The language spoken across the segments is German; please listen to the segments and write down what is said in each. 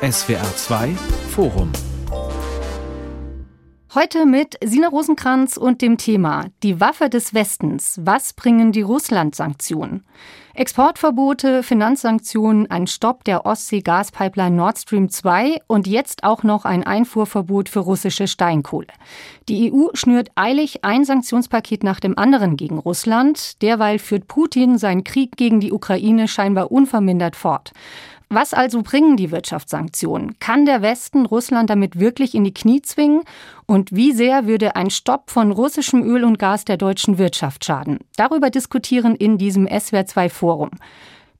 SWR 2 Forum Heute mit Sina Rosenkranz und dem Thema Die Waffe des Westens. Was bringen die Russland-Sanktionen? Exportverbote, Finanzsanktionen, ein Stopp der Ostsee-Gaspipeline Nord Stream 2 und jetzt auch noch ein Einfuhrverbot für russische Steinkohle. Die EU schnürt eilig ein Sanktionspaket nach dem anderen gegen Russland. Derweil führt Putin seinen Krieg gegen die Ukraine scheinbar unvermindert fort. Was also bringen die Wirtschaftssanktionen? Kann der Westen Russland damit wirklich in die Knie zwingen? Und wie sehr würde ein Stopp von russischem Öl und Gas der deutschen Wirtschaft schaden? Darüber diskutieren in diesem SWR2 Forum.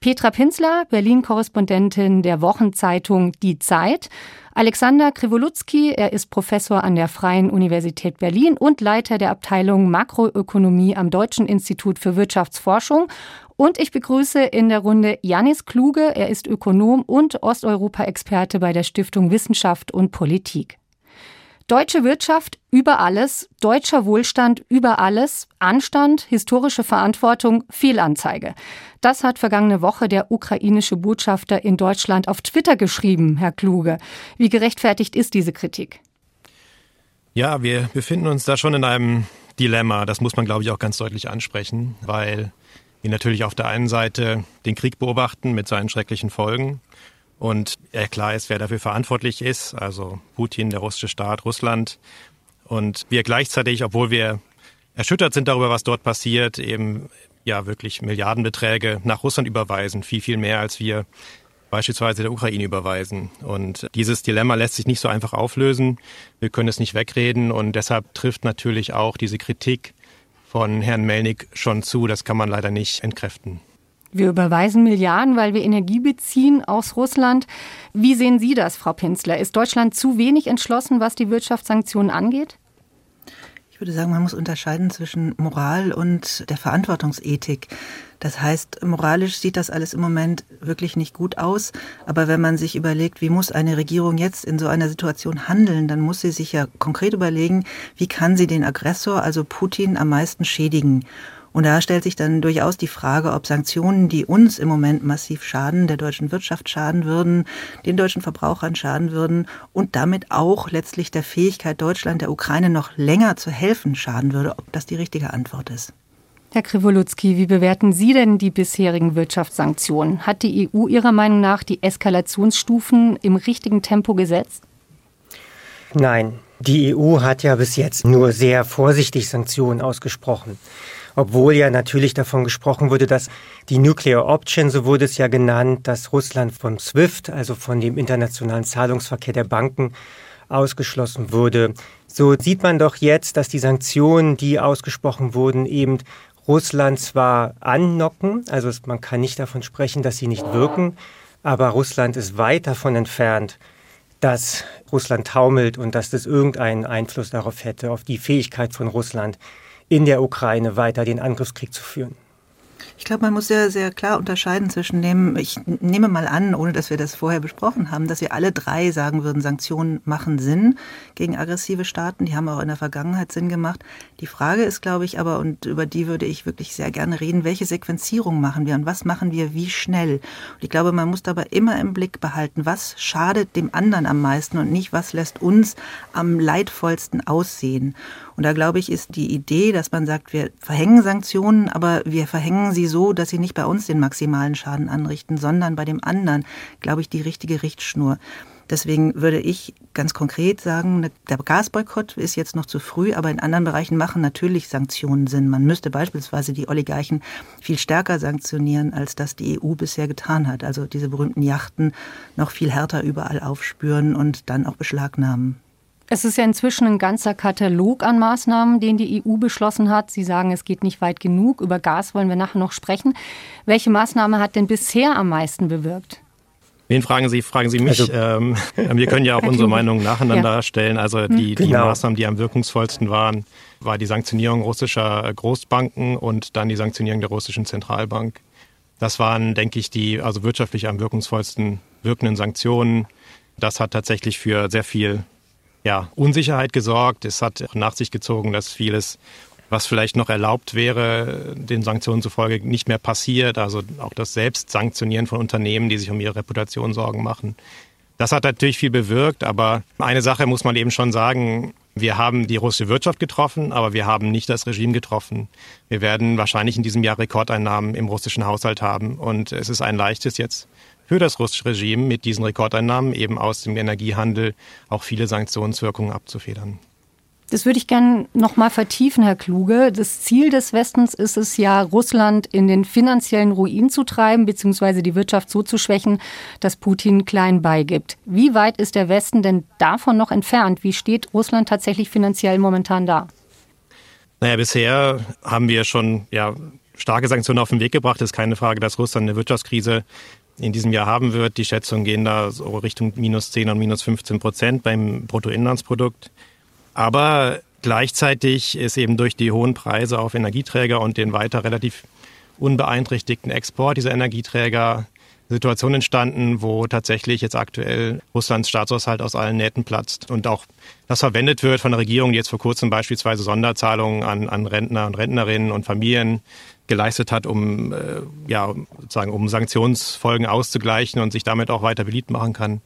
Petra Pinsler, Berlin-Korrespondentin der Wochenzeitung Die Zeit. Alexander Krivolutzki, er ist Professor an der Freien Universität Berlin und Leiter der Abteilung Makroökonomie am Deutschen Institut für Wirtschaftsforschung. Und ich begrüße in der Runde Janis Kluge. Er ist Ökonom und Osteuropa-Experte bei der Stiftung Wissenschaft und Politik. Deutsche Wirtschaft über alles, deutscher Wohlstand über alles, Anstand, historische Verantwortung, Fehlanzeige. Das hat vergangene Woche der ukrainische Botschafter in Deutschland auf Twitter geschrieben, Herr Kluge. Wie gerechtfertigt ist diese Kritik? Ja, wir befinden uns da schon in einem Dilemma. Das muss man, glaube ich, auch ganz deutlich ansprechen, weil wir natürlich auf der einen Seite den Krieg beobachten mit seinen schrecklichen Folgen und klar ist, wer dafür verantwortlich ist, also Putin, der russische Staat, Russland. Und wir gleichzeitig, obwohl wir erschüttert sind darüber, was dort passiert, eben ja wirklich Milliardenbeträge nach Russland überweisen, viel, viel mehr als wir beispielsweise der Ukraine überweisen. Und dieses Dilemma lässt sich nicht so einfach auflösen. Wir können es nicht wegreden und deshalb trifft natürlich auch diese Kritik von Herrn Melnik schon zu. Das kann man leider nicht entkräften. Wir überweisen Milliarden, weil wir Energie beziehen aus Russland. Wie sehen Sie das, Frau Pinzler? Ist Deutschland zu wenig entschlossen, was die Wirtschaftssanktionen angeht? Ich würde sagen, man muss unterscheiden zwischen Moral und der Verantwortungsethik. Das heißt, moralisch sieht das alles im Moment wirklich nicht gut aus. Aber wenn man sich überlegt, wie muss eine Regierung jetzt in so einer Situation handeln, dann muss sie sich ja konkret überlegen, wie kann sie den Aggressor, also Putin, am meisten schädigen. Und da stellt sich dann durchaus die Frage, ob Sanktionen, die uns im Moment massiv schaden, der deutschen Wirtschaft schaden würden, den deutschen Verbrauchern schaden würden und damit auch letztlich der Fähigkeit Deutschland, der Ukraine noch länger zu helfen, schaden würde, ob das die richtige Antwort ist. Herr Krivoluzki, wie bewerten Sie denn die bisherigen Wirtschaftssanktionen? Hat die EU Ihrer Meinung nach die Eskalationsstufen im richtigen Tempo gesetzt? Nein, die EU hat ja bis jetzt nur sehr vorsichtig Sanktionen ausgesprochen obwohl ja natürlich davon gesprochen wurde, dass die Nuclear Option, so wurde es ja genannt, dass Russland vom SWIFT, also von dem internationalen Zahlungsverkehr der Banken, ausgeschlossen wurde. So sieht man doch jetzt, dass die Sanktionen, die ausgesprochen wurden, eben Russland zwar annocken, also man kann nicht davon sprechen, dass sie nicht wirken, aber Russland ist weit davon entfernt, dass Russland taumelt und dass das irgendeinen Einfluss darauf hätte, auf die Fähigkeit von Russland, in der Ukraine weiter den Angriffskrieg zu führen. Ich glaube, man muss sehr, sehr klar unterscheiden zwischen dem, ich nehme mal an, ohne dass wir das vorher besprochen haben, dass wir alle drei sagen würden, Sanktionen machen Sinn gegen aggressive Staaten. Die haben auch in der Vergangenheit Sinn gemacht. Die Frage ist, glaube ich, aber, und über die würde ich wirklich sehr gerne reden, welche Sequenzierung machen wir und was machen wir wie schnell? Und ich glaube, man muss dabei immer im Blick behalten, was schadet dem anderen am meisten und nicht, was lässt uns am leidvollsten aussehen. Und da glaube ich, ist die Idee, dass man sagt, wir verhängen Sanktionen, aber wir verhängen sie so, dass sie nicht bei uns den maximalen Schaden anrichten, sondern bei dem anderen, glaube ich, die richtige Richtschnur. Deswegen würde ich ganz konkret sagen, ne, der Gasboykott ist jetzt noch zu früh, aber in anderen Bereichen machen natürlich Sanktionen Sinn. Man müsste beispielsweise die Oligarchen viel stärker sanktionieren, als das die EU bisher getan hat. Also diese berühmten Yachten noch viel härter überall aufspüren und dann auch beschlagnahmen. Es ist ja inzwischen ein ganzer Katalog an Maßnahmen, den die EU beschlossen hat. Sie sagen, es geht nicht weit genug. Über Gas wollen wir nachher noch sprechen. Welche Maßnahme hat denn bisher am meisten bewirkt? Wen fragen Sie? Fragen Sie mich. Also, ähm, wir können ja auch unsere Meinungen nacheinander ja. stellen. Also die, genau. die Maßnahmen, die am wirkungsvollsten waren, war die Sanktionierung russischer Großbanken und dann die Sanktionierung der russischen Zentralbank. Das waren, denke ich, die also wirtschaftlich am wirkungsvollsten wirkenden Sanktionen. Das hat tatsächlich für sehr viel ja, Unsicherheit gesorgt. Es hat nach sich gezogen, dass vieles, was vielleicht noch erlaubt wäre, den Sanktionen zufolge nicht mehr passiert. Also auch das Selbstsanktionieren von Unternehmen, die sich um ihre Reputation Sorgen machen. Das hat natürlich viel bewirkt, aber eine Sache muss man eben schon sagen, wir haben die russische Wirtschaft getroffen, aber wir haben nicht das Regime getroffen. Wir werden wahrscheinlich in diesem Jahr Rekordeinnahmen im russischen Haushalt haben. Und es ist ein leichtes jetzt für das russische Regime mit diesen Rekordeinnahmen eben aus dem Energiehandel auch viele Sanktionswirkungen abzufedern. Das würde ich gerne noch mal vertiefen, Herr Kluge. Das Ziel des Westens ist es ja, Russland in den finanziellen Ruin zu treiben, beziehungsweise die Wirtschaft so zu schwächen, dass Putin klein beigibt. Wie weit ist der Westen denn davon noch entfernt? Wie steht Russland tatsächlich finanziell momentan da? Naja, bisher haben wir schon ja, starke Sanktionen auf den Weg gebracht. Es ist keine Frage, dass Russland eine Wirtschaftskrise in diesem Jahr haben wird. Die Schätzungen gehen da so Richtung minus 10 und minus 15 Prozent beim Bruttoinlandsprodukt. Aber gleichzeitig ist eben durch die hohen Preise auf Energieträger und den weiter relativ unbeeinträchtigten Export dieser Energieträger Situation entstanden, wo tatsächlich jetzt aktuell Russlands Staatshaushalt aus allen Nähten platzt und auch das verwendet wird von der Regierung, die jetzt vor kurzem beispielsweise Sonderzahlungen an, an Rentner und Rentnerinnen und Familien geleistet hat, um äh, ja sozusagen um Sanktionsfolgen auszugleichen und sich damit auch weiter beliebt machen kann.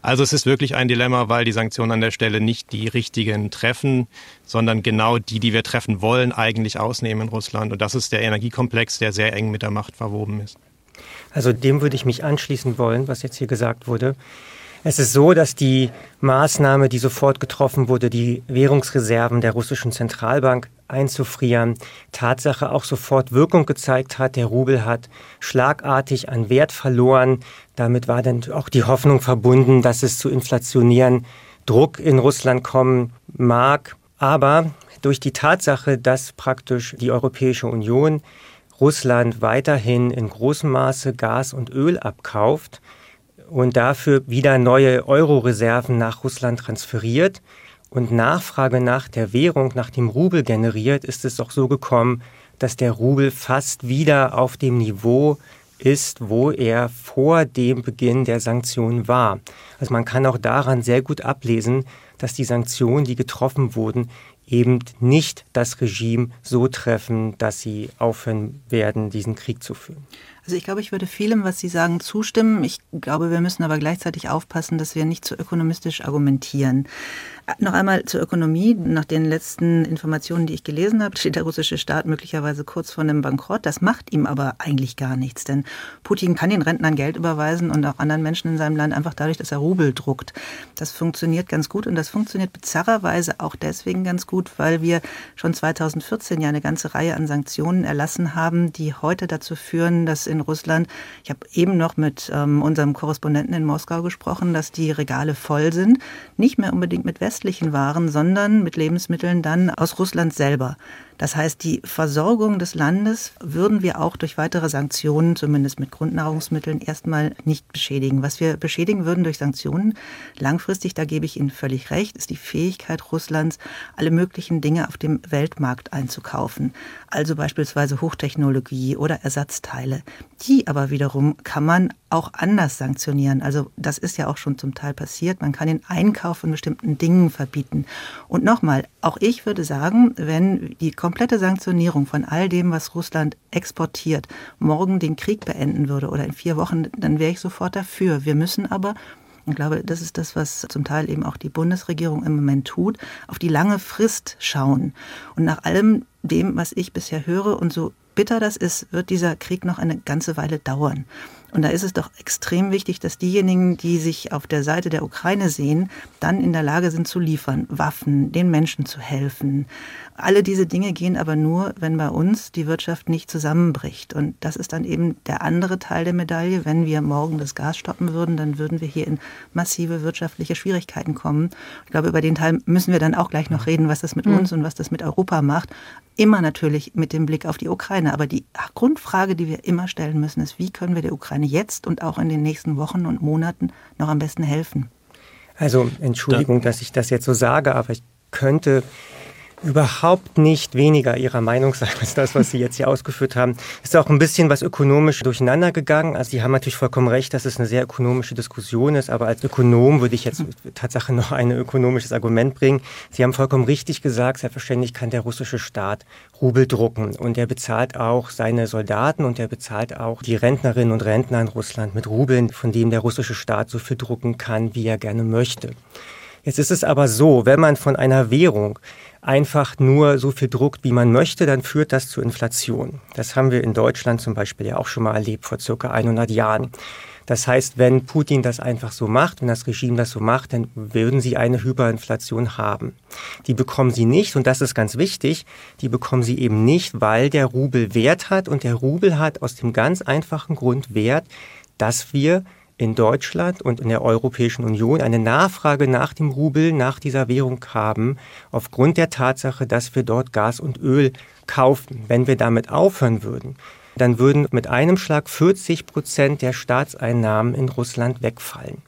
Also es ist wirklich ein Dilemma, weil die Sanktionen an der Stelle nicht die richtigen treffen, sondern genau die, die wir treffen wollen, eigentlich ausnehmen in Russland. Und das ist der Energiekomplex, der sehr eng mit der Macht verwoben ist. Also dem würde ich mich anschließen wollen, was jetzt hier gesagt wurde. Es ist so, dass die Maßnahme, die sofort getroffen wurde, die Währungsreserven der russischen Zentralbank einzufrieren, Tatsache auch sofort Wirkung gezeigt hat. Der Rubel hat schlagartig an Wert verloren. Damit war dann auch die Hoffnung verbunden, dass es zu inflationären Druck in Russland kommen mag. Aber durch die Tatsache, dass praktisch die Europäische Union Russland weiterhin in großem Maße Gas und Öl abkauft und dafür wieder neue Euro-Reserven nach Russland transferiert, und Nachfrage nach der Währung, nach dem Rubel generiert, ist es doch so gekommen, dass der Rubel fast wieder auf dem Niveau ist, wo er vor dem Beginn der Sanktionen war. Also man kann auch daran sehr gut ablesen, dass die Sanktionen, die getroffen wurden, eben nicht das Regime so treffen, dass sie aufhören werden, diesen Krieg zu führen. Also ich glaube, ich würde vielem, was Sie sagen, zustimmen. Ich glaube, wir müssen aber gleichzeitig aufpassen, dass wir nicht zu ökonomistisch argumentieren. Noch einmal zur Ökonomie. Nach den letzten Informationen, die ich gelesen habe, steht der russische Staat möglicherweise kurz vor einem Bankrott. Das macht ihm aber eigentlich gar nichts, denn Putin kann den Rentnern Geld überweisen und auch anderen Menschen in seinem Land einfach dadurch, dass er Rubel druckt. Das funktioniert ganz gut und das funktioniert bizarrerweise auch deswegen ganz gut, weil wir schon 2014 ja eine ganze Reihe an Sanktionen erlassen haben, die heute dazu führen, dass in Russland, ich habe eben noch mit ähm, unserem Korrespondenten in Moskau gesprochen, dass die Regale voll sind, nicht mehr unbedingt mit West westlichen Waren, sondern mit Lebensmitteln dann aus Russland selber. Das heißt, die Versorgung des Landes würden wir auch durch weitere Sanktionen, zumindest mit Grundnahrungsmitteln, erstmal nicht beschädigen. Was wir beschädigen würden durch Sanktionen, langfristig, da gebe ich Ihnen völlig recht, ist die Fähigkeit Russlands, alle möglichen Dinge auf dem Weltmarkt einzukaufen. Also beispielsweise Hochtechnologie oder Ersatzteile. Die aber wiederum kann man auch anders sanktionieren. Also das ist ja auch schon zum Teil passiert. Man kann den Einkauf von bestimmten Dingen verbieten. Und nochmal, auch ich würde sagen, wenn die komplette Sanktionierung von all dem, was Russland exportiert, morgen den Krieg beenden würde oder in vier Wochen, dann wäre ich sofort dafür. Wir müssen aber ich glaube, das ist das, was zum Teil eben auch die Bundesregierung im Moment tut, auf die lange Frist schauen. Und nach allem dem, was ich bisher höre und so bitter das ist, wird dieser Krieg noch eine ganze Weile dauern. Und da ist es doch extrem wichtig, dass diejenigen, die sich auf der Seite der Ukraine sehen, dann in der Lage sind zu liefern, Waffen, den Menschen zu helfen. Alle diese Dinge gehen aber nur, wenn bei uns die Wirtschaft nicht zusammenbricht. Und das ist dann eben der andere Teil der Medaille. Wenn wir morgen das Gas stoppen würden, dann würden wir hier in massive wirtschaftliche Schwierigkeiten kommen. Ich glaube, über den Teil müssen wir dann auch gleich noch reden, was das mit mhm. uns und was das mit Europa macht. Immer natürlich mit dem Blick auf die Ukraine. Aber die Grundfrage, die wir immer stellen müssen, ist, wie können wir der Ukraine jetzt und auch in den nächsten Wochen und Monaten noch am besten helfen? Also Entschuldigung, dass ich das jetzt so sage, aber ich könnte überhaupt nicht weniger ihrer Meinung sein als das, was Sie jetzt hier ausgeführt haben. Ist auch ein bisschen was ökonomisch durcheinander gegangen. Also Sie haben natürlich vollkommen recht, dass es eine sehr ökonomische Diskussion ist, aber als Ökonom würde ich jetzt Tatsache noch ein ökonomisches Argument bringen. Sie haben vollkommen richtig gesagt, selbstverständlich kann der russische Staat Rubel drucken und er bezahlt auch seine Soldaten und er bezahlt auch die Rentnerinnen und Rentner in Russland mit Rubeln, von dem der russische Staat so viel drucken kann, wie er gerne möchte. Jetzt ist es aber so, wenn man von einer Währung einfach nur so viel druckt, wie man möchte, dann führt das zu Inflation. Das haben wir in Deutschland zum Beispiel ja auch schon mal erlebt vor circa 100 Jahren. Das heißt, wenn Putin das einfach so macht, wenn das Regime das so macht, dann würden sie eine Hyperinflation haben. Die bekommen sie nicht, und das ist ganz wichtig, die bekommen sie eben nicht, weil der Rubel Wert hat, und der Rubel hat aus dem ganz einfachen Grund Wert, dass wir in Deutschland und in der Europäischen Union eine Nachfrage nach dem Rubel, nach dieser Währung haben, aufgrund der Tatsache, dass wir dort Gas und Öl kaufen. Wenn wir damit aufhören würden, dann würden mit einem Schlag 40 Prozent der Staatseinnahmen in Russland wegfallen.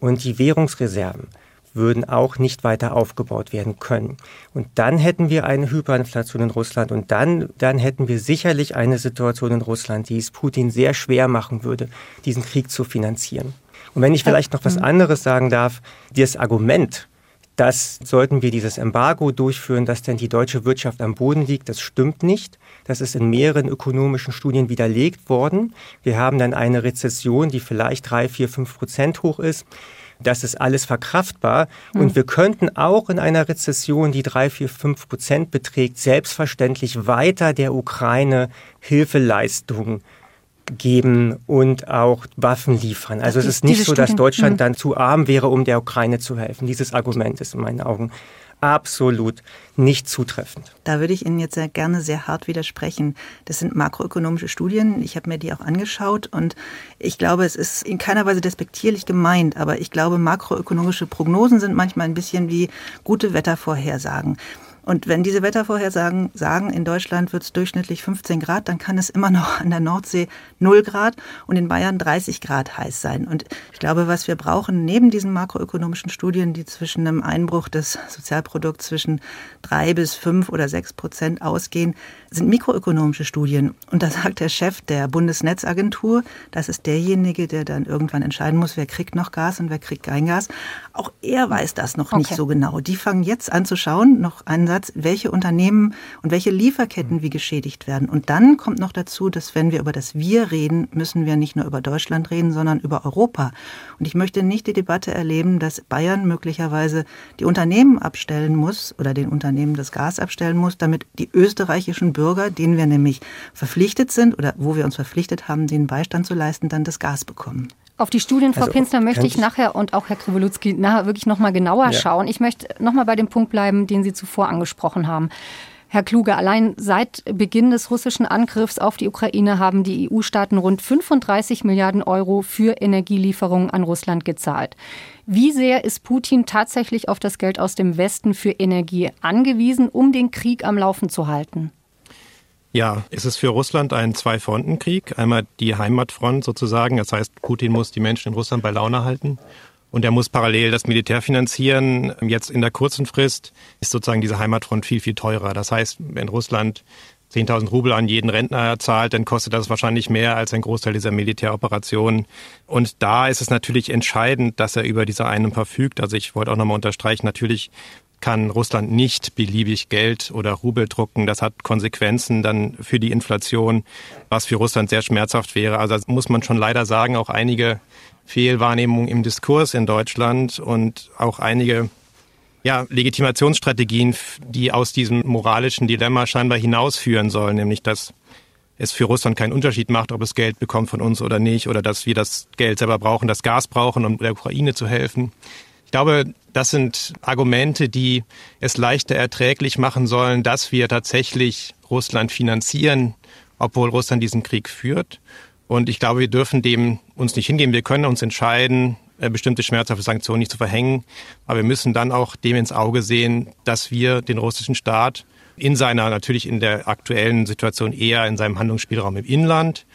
Und die Währungsreserven würden auch nicht weiter aufgebaut werden können. Und dann hätten wir eine Hyperinflation in Russland und dann, dann hätten wir sicherlich eine Situation in Russland, die es Putin sehr schwer machen würde, diesen Krieg zu finanzieren. Und wenn ich vielleicht noch was mhm. anderes sagen darf, das Argument, dass sollten wir dieses Embargo durchführen, dass denn die deutsche Wirtschaft am Boden liegt, das stimmt nicht. Das ist in mehreren ökonomischen Studien widerlegt worden. Wir haben dann eine Rezession, die vielleicht drei, vier, fünf Prozent hoch ist. Das ist alles verkraftbar. Mhm. Und wir könnten auch in einer Rezession, die drei, vier, fünf Prozent beträgt, selbstverständlich weiter der Ukraine Hilfeleistungen geben und auch Waffen liefern. Also es ist nicht so, dass Deutschland mhm. dann zu arm wäre, um der Ukraine zu helfen. Dieses Argument ist in meinen Augen absolut nicht zutreffend. Da würde ich Ihnen jetzt sehr gerne sehr hart widersprechen. Das sind makroökonomische Studien. Ich habe mir die auch angeschaut und ich glaube, es ist in keiner Weise despektierlich gemeint, aber ich glaube, makroökonomische Prognosen sind manchmal ein bisschen wie gute Wettervorhersagen. Und wenn diese Wettervorhersagen sagen, in Deutschland wird es durchschnittlich 15 Grad, dann kann es immer noch an der Nordsee 0 Grad und in Bayern 30 Grad heiß sein. Und ich glaube, was wir brauchen, neben diesen makroökonomischen Studien, die zwischen einem Einbruch des Sozialprodukts zwischen drei bis fünf oder sechs Prozent ausgehen, sind mikroökonomische Studien. Und da sagt der Chef der Bundesnetzagentur, das ist derjenige, der dann irgendwann entscheiden muss, wer kriegt noch Gas und wer kriegt kein Gas. Auch er weiß das noch okay. nicht so genau. Die fangen jetzt an zu schauen, noch einen Satz Ansatz, welche Unternehmen und welche Lieferketten wie geschädigt werden. Und dann kommt noch dazu, dass wenn wir über das Wir reden, müssen wir nicht nur über Deutschland reden, sondern über Europa. Und ich möchte nicht die Debatte erleben, dass Bayern möglicherweise die Unternehmen abstellen muss oder den Unternehmen das Gas abstellen muss, damit die österreichischen Bürger, denen wir nämlich verpflichtet sind oder wo wir uns verpflichtet haben, den Beistand zu leisten, dann das Gas bekommen. Auf die Studien, Frau also, Pinsner, möchte ich nachher und auch Herr Krivolutski nachher wirklich nochmal genauer ja. schauen. Ich möchte nochmal bei dem Punkt bleiben, den Sie zuvor angesprochen haben. Herr Kluge, allein seit Beginn des russischen Angriffs auf die Ukraine haben die EU-Staaten rund 35 Milliarden Euro für Energielieferungen an Russland gezahlt. Wie sehr ist Putin tatsächlich auf das Geld aus dem Westen für Energie angewiesen, um den Krieg am Laufen zu halten? Ja, es ist für Russland ein Zwei-Fronten-Krieg. Einmal die Heimatfront sozusagen. Das heißt, Putin muss die Menschen in Russland bei Laune halten. Und er muss parallel das Militär finanzieren. Jetzt in der kurzen Frist ist sozusagen diese Heimatfront viel, viel teurer. Das heißt, wenn Russland 10.000 Rubel an jeden Rentner zahlt, dann kostet das wahrscheinlich mehr als ein Großteil dieser Militäroperationen. Und da ist es natürlich entscheidend, dass er über diese einen verfügt. Also ich wollte auch nochmal unterstreichen, natürlich kann Russland nicht beliebig Geld oder Rubel drucken. Das hat Konsequenzen dann für die Inflation, was für Russland sehr schmerzhaft wäre. Also muss man schon leider sagen, auch einige Fehlwahrnehmungen im Diskurs in Deutschland und auch einige ja, Legitimationsstrategien, die aus diesem moralischen Dilemma scheinbar hinausführen sollen, nämlich dass es für Russland keinen Unterschied macht, ob es Geld bekommt von uns oder nicht, oder dass wir das Geld selber brauchen, das Gas brauchen, um der Ukraine zu helfen. Ich glaube, das sind Argumente, die es leichter erträglich machen sollen, dass wir tatsächlich Russland finanzieren, obwohl Russland diesen Krieg führt. Und ich glaube, wir dürfen dem uns nicht hingeben. Wir können uns entscheiden, äh, bestimmte schmerzhafte Sanktionen nicht zu verhängen. Aber wir müssen dann auch dem ins Auge sehen, dass wir den russischen Staat in seiner, natürlich in der aktuellen Situation eher in seinem Handlungsspielraum im Inland,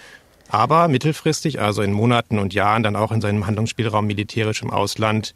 aber mittelfristig, also in Monaten und Jahren, dann auch in seinem Handlungsspielraum militärisch im Ausland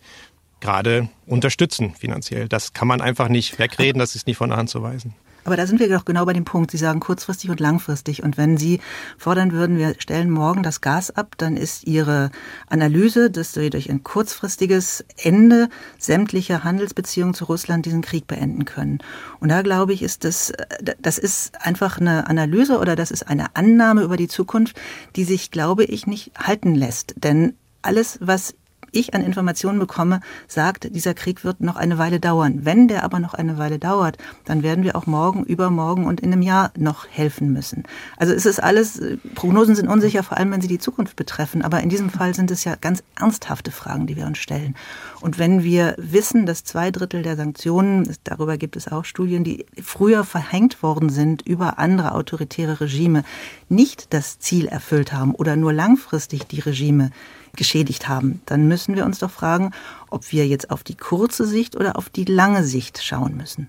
gerade unterstützen finanziell. Das kann man einfach nicht wegreden, das ist nicht von der Hand zu weisen. Aber da sind wir doch genau bei dem Punkt. Sie sagen kurzfristig und langfristig. Und wenn Sie fordern würden, wir stellen morgen das Gas ab, dann ist Ihre Analyse, dass wir durch ein kurzfristiges Ende sämtlicher Handelsbeziehungen zu Russland diesen Krieg beenden können. Und da glaube ich, ist das, das ist einfach eine Analyse oder das ist eine Annahme über die Zukunft, die sich, glaube ich, nicht halten lässt. Denn alles, was ich an Informationen bekomme, sagt, dieser Krieg wird noch eine Weile dauern. Wenn der aber noch eine Weile dauert, dann werden wir auch morgen, übermorgen und in einem Jahr noch helfen müssen. Also es ist alles, Prognosen sind unsicher, vor allem wenn sie die Zukunft betreffen. Aber in diesem Fall sind es ja ganz ernsthafte Fragen, die wir uns stellen. Und wenn wir wissen, dass zwei Drittel der Sanktionen, darüber gibt es auch Studien, die früher verhängt worden sind über andere autoritäre Regime, nicht das Ziel erfüllt haben oder nur langfristig die Regime geschädigt haben, dann müssen wir uns doch fragen, ob wir jetzt auf die kurze Sicht oder auf die lange Sicht schauen müssen.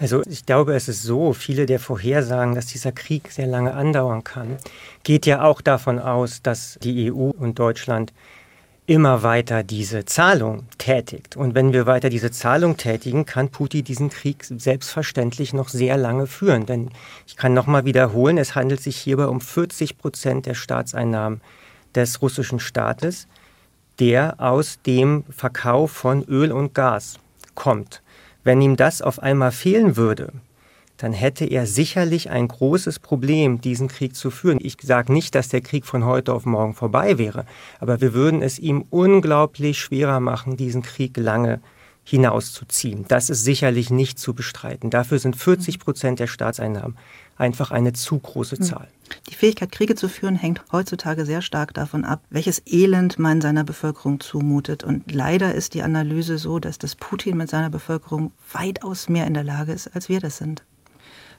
Also ich glaube, es ist so, viele der Vorhersagen, dass dieser Krieg sehr lange andauern kann, geht ja auch davon aus, dass die EU und Deutschland immer weiter diese Zahlung tätigt. Und wenn wir weiter diese Zahlung tätigen, kann Putin diesen Krieg selbstverständlich noch sehr lange führen. Denn ich kann nochmal wiederholen, es handelt sich hierbei um 40 Prozent der Staatseinnahmen des russischen Staates, der aus dem Verkauf von Öl und Gas kommt. Wenn ihm das auf einmal fehlen würde, dann hätte er sicherlich ein großes Problem, diesen Krieg zu führen. Ich sage nicht, dass der Krieg von heute auf morgen vorbei wäre, aber wir würden es ihm unglaublich schwerer machen, diesen Krieg lange hinauszuziehen. Das ist sicherlich nicht zu bestreiten. Dafür sind 40 Prozent der Staatseinnahmen einfach eine zu große hm. Zahl. Die Fähigkeit, Kriege zu führen, hängt heutzutage sehr stark davon ab, welches Elend man seiner Bevölkerung zumutet. Und leider ist die Analyse so, dass das Putin mit seiner Bevölkerung weitaus mehr in der Lage ist, als wir das sind.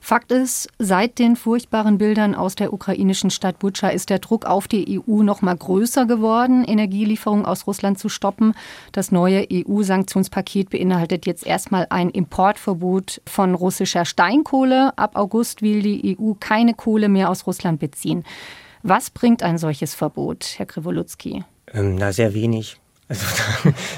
Fakt ist, seit den furchtbaren Bildern aus der ukrainischen Stadt Butscha ist der Druck auf die EU noch mal größer geworden, Energielieferungen aus Russland zu stoppen. Das neue EU-Sanktionspaket beinhaltet jetzt erstmal ein Importverbot von russischer Steinkohle. Ab August will die EU keine Kohle mehr aus Russland beziehen. Was bringt ein solches Verbot, Herr Krivolutski? Ähm, na, sehr wenig. Also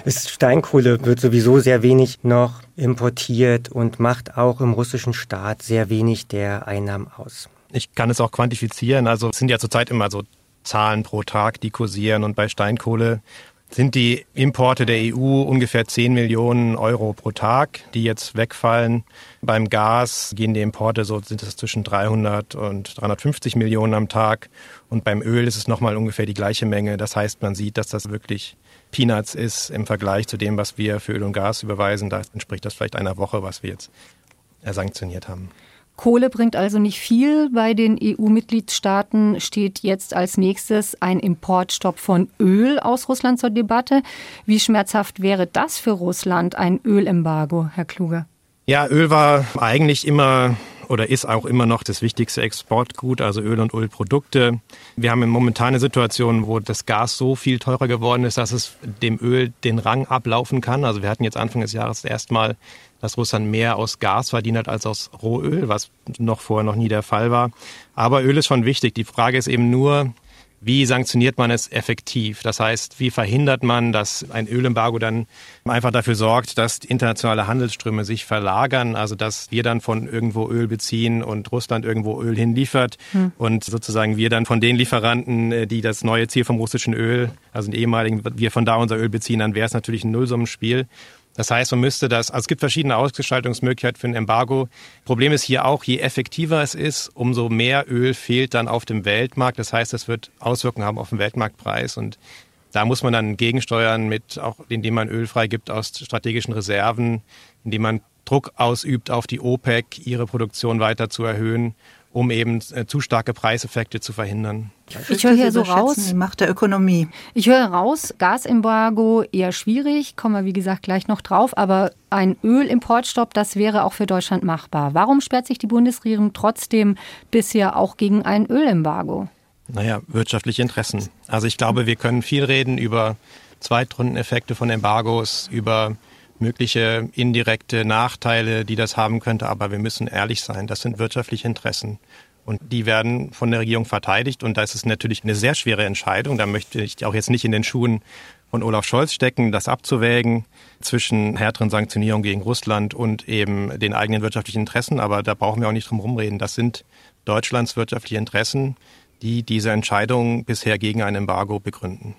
Steinkohle wird sowieso sehr wenig noch importiert und macht auch im russischen Staat sehr wenig der Einnahmen aus. Ich kann es auch quantifizieren. Also es sind ja zurzeit immer so Zahlen pro Tag, die kursieren. Und bei Steinkohle sind die Importe der EU ungefähr 10 Millionen Euro pro Tag, die jetzt wegfallen. Beim Gas gehen die Importe so, sind es zwischen 300 und 350 Millionen am Tag. Und beim Öl ist es nochmal ungefähr die gleiche Menge. Das heißt, man sieht, dass das wirklich Peanuts ist im Vergleich zu dem, was wir für Öl und Gas überweisen. Da entspricht das vielleicht einer Woche, was wir jetzt sanktioniert haben. Kohle bringt also nicht viel. Bei den EU-Mitgliedstaaten steht jetzt als nächstes ein Importstopp von Öl aus Russland zur Debatte. Wie schmerzhaft wäre das für Russland, ein Ölembargo, Herr Kluge? Ja, Öl war eigentlich immer oder ist auch immer noch das wichtigste Exportgut, also Öl und Ölprodukte. Wir haben eine momentane Situation, wo das Gas so viel teurer geworden ist, dass es dem Öl den Rang ablaufen kann. Also wir hatten jetzt Anfang des Jahres erstmal, dass Russland mehr aus Gas verdient hat als aus Rohöl, was noch vorher noch nie der Fall war. Aber Öl ist schon wichtig. Die Frage ist eben nur, wie sanktioniert man es effektiv? Das heißt, wie verhindert man, dass ein Ölembargo dann einfach dafür sorgt, dass internationale Handelsströme sich verlagern, also dass wir dann von irgendwo Öl beziehen und Russland irgendwo Öl hinliefert hm. und sozusagen wir dann von den Lieferanten, äh, die das neue Ziel vom russischen Öl, also den ehemaligen, wir von da unser Öl beziehen, dann wäre es natürlich ein Nullsummenspiel. Das heißt, man müsste das, also es gibt verschiedene Ausgestaltungsmöglichkeiten für ein Embargo. Problem ist hier auch, je effektiver es ist, umso mehr Öl fehlt dann auf dem Weltmarkt. Das heißt, es wird Auswirkungen haben auf den Weltmarktpreis und da muss man dann gegensteuern mit, auch indem man Öl freigibt aus strategischen Reserven, indem man Druck ausübt auf die OPEC, ihre Produktion weiter zu erhöhen um eben äh, zu starke Preiseffekte zu verhindern. Ich höre hier so raus. Die Macht der Ökonomie. Ich höre raus, Gasembargo eher schwierig, kommen wir wie gesagt gleich noch drauf, aber ein Ölimportstopp, das wäre auch für Deutschland machbar. Warum sperrt sich die Bundesregierung trotzdem bisher auch gegen ein Ölembargo? Naja, wirtschaftliche Interessen. Also ich glaube, wir können viel reden über Zweitrundeneffekte von Embargos, über mögliche indirekte Nachteile, die das haben könnte. Aber wir müssen ehrlich sein, das sind wirtschaftliche Interessen. Und die werden von der Regierung verteidigt. Und das ist natürlich eine sehr schwere Entscheidung. Da möchte ich auch jetzt nicht in den Schuhen und Olaf Scholz stecken, das abzuwägen zwischen härteren Sanktionierungen gegen Russland und eben den eigenen wirtschaftlichen Interessen. Aber da brauchen wir auch nicht drum rumreden. Das sind Deutschlands wirtschaftliche Interessen, die diese Entscheidung bisher gegen ein Embargo begründen.